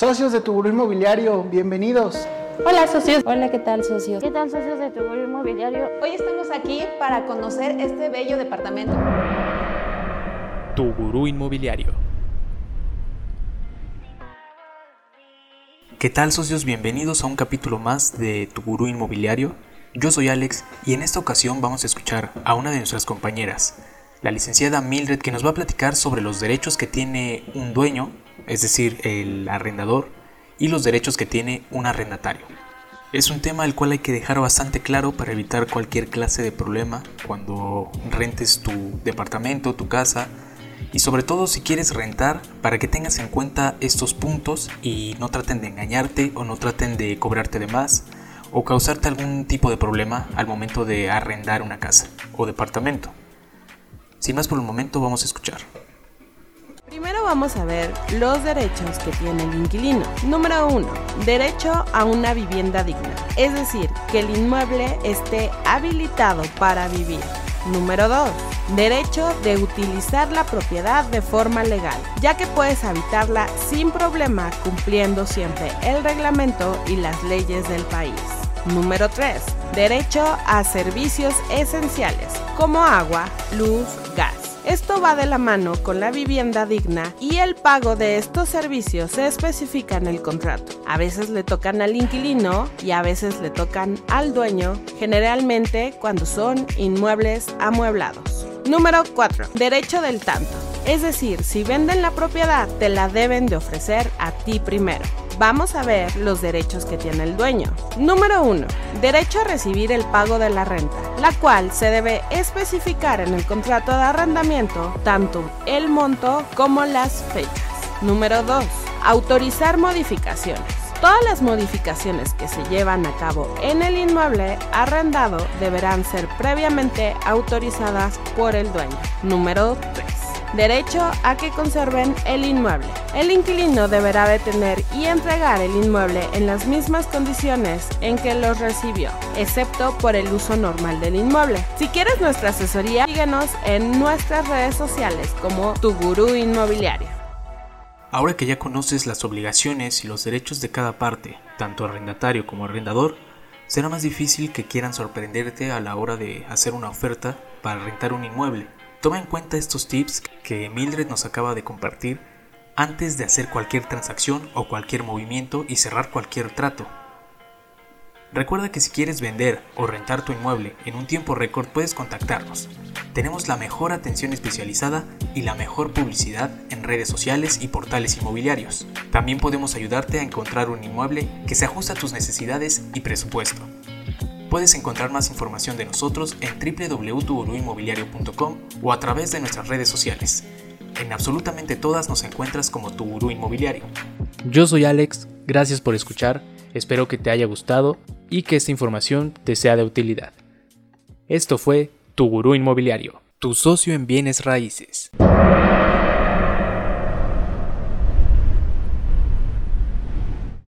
Socios de tu Inmobiliario, bienvenidos. Hola socios. Hola, ¿qué tal socios? ¿Qué tal socios de tu Inmobiliario? Hoy estamos aquí para conocer este bello departamento. Tu Gurú Inmobiliario. ¿Qué tal socios? Bienvenidos a un capítulo más de Tu Gurú Inmobiliario. Yo soy Alex y en esta ocasión vamos a escuchar a una de nuestras compañeras, la licenciada Mildred, que nos va a platicar sobre los derechos que tiene un dueño es decir, el arrendador, y los derechos que tiene un arrendatario. Es un tema al cual hay que dejar bastante claro para evitar cualquier clase de problema cuando rentes tu departamento, tu casa, y sobre todo si quieres rentar para que tengas en cuenta estos puntos y no traten de engañarte o no traten de cobrarte de más o causarte algún tipo de problema al momento de arrendar una casa o departamento. Sin más por el momento vamos a escuchar. Vamos a ver los derechos que tiene el inquilino. Número 1. Derecho a una vivienda digna, es decir, que el inmueble esté habilitado para vivir. Número 2. Derecho de utilizar la propiedad de forma legal, ya que puedes habitarla sin problema cumpliendo siempre el reglamento y las leyes del país. Número 3. Derecho a servicios esenciales, como agua, luz. Esto va de la mano con la vivienda digna y el pago de estos servicios se especifica en el contrato. A veces le tocan al inquilino y a veces le tocan al dueño, generalmente cuando son inmuebles amueblados. Número 4. Derecho del tanto. Es decir, si venden la propiedad, te la deben de ofrecer a ti primero. Vamos a ver los derechos que tiene el dueño. Número 1. Derecho a recibir el pago de la renta, la cual se debe especificar en el contrato de arrendamiento tanto el monto como las fechas. Número 2. Autorizar modificaciones. Todas las modificaciones que se llevan a cabo en el inmueble arrendado deberán ser previamente autorizadas por el dueño. Número 3 derecho a que conserven el inmueble. El inquilino deberá detener y entregar el inmueble en las mismas condiciones en que los recibió, excepto por el uso normal del inmueble. Si quieres nuestra asesoría, síguenos en nuestras redes sociales como Tu Gurú Inmobiliario. Ahora que ya conoces las obligaciones y los derechos de cada parte, tanto arrendatario como arrendador, será más difícil que quieran sorprenderte a la hora de hacer una oferta para rentar un inmueble. Toma en cuenta estos tips que Mildred nos acaba de compartir antes de hacer cualquier transacción o cualquier movimiento y cerrar cualquier trato. Recuerda que si quieres vender o rentar tu inmueble en un tiempo récord puedes contactarnos. Tenemos la mejor atención especializada y la mejor publicidad en redes sociales y portales inmobiliarios. También podemos ayudarte a encontrar un inmueble que se ajuste a tus necesidades y presupuesto. Puedes encontrar más información de nosotros en www.tuguruinmobiliario.com o a través de nuestras redes sociales. En absolutamente todas nos encuentras como Tu Gurú Inmobiliario. Yo soy Alex, gracias por escuchar, espero que te haya gustado y que esta información te sea de utilidad. Esto fue Tu Gurú Inmobiliario, tu socio en bienes raíces.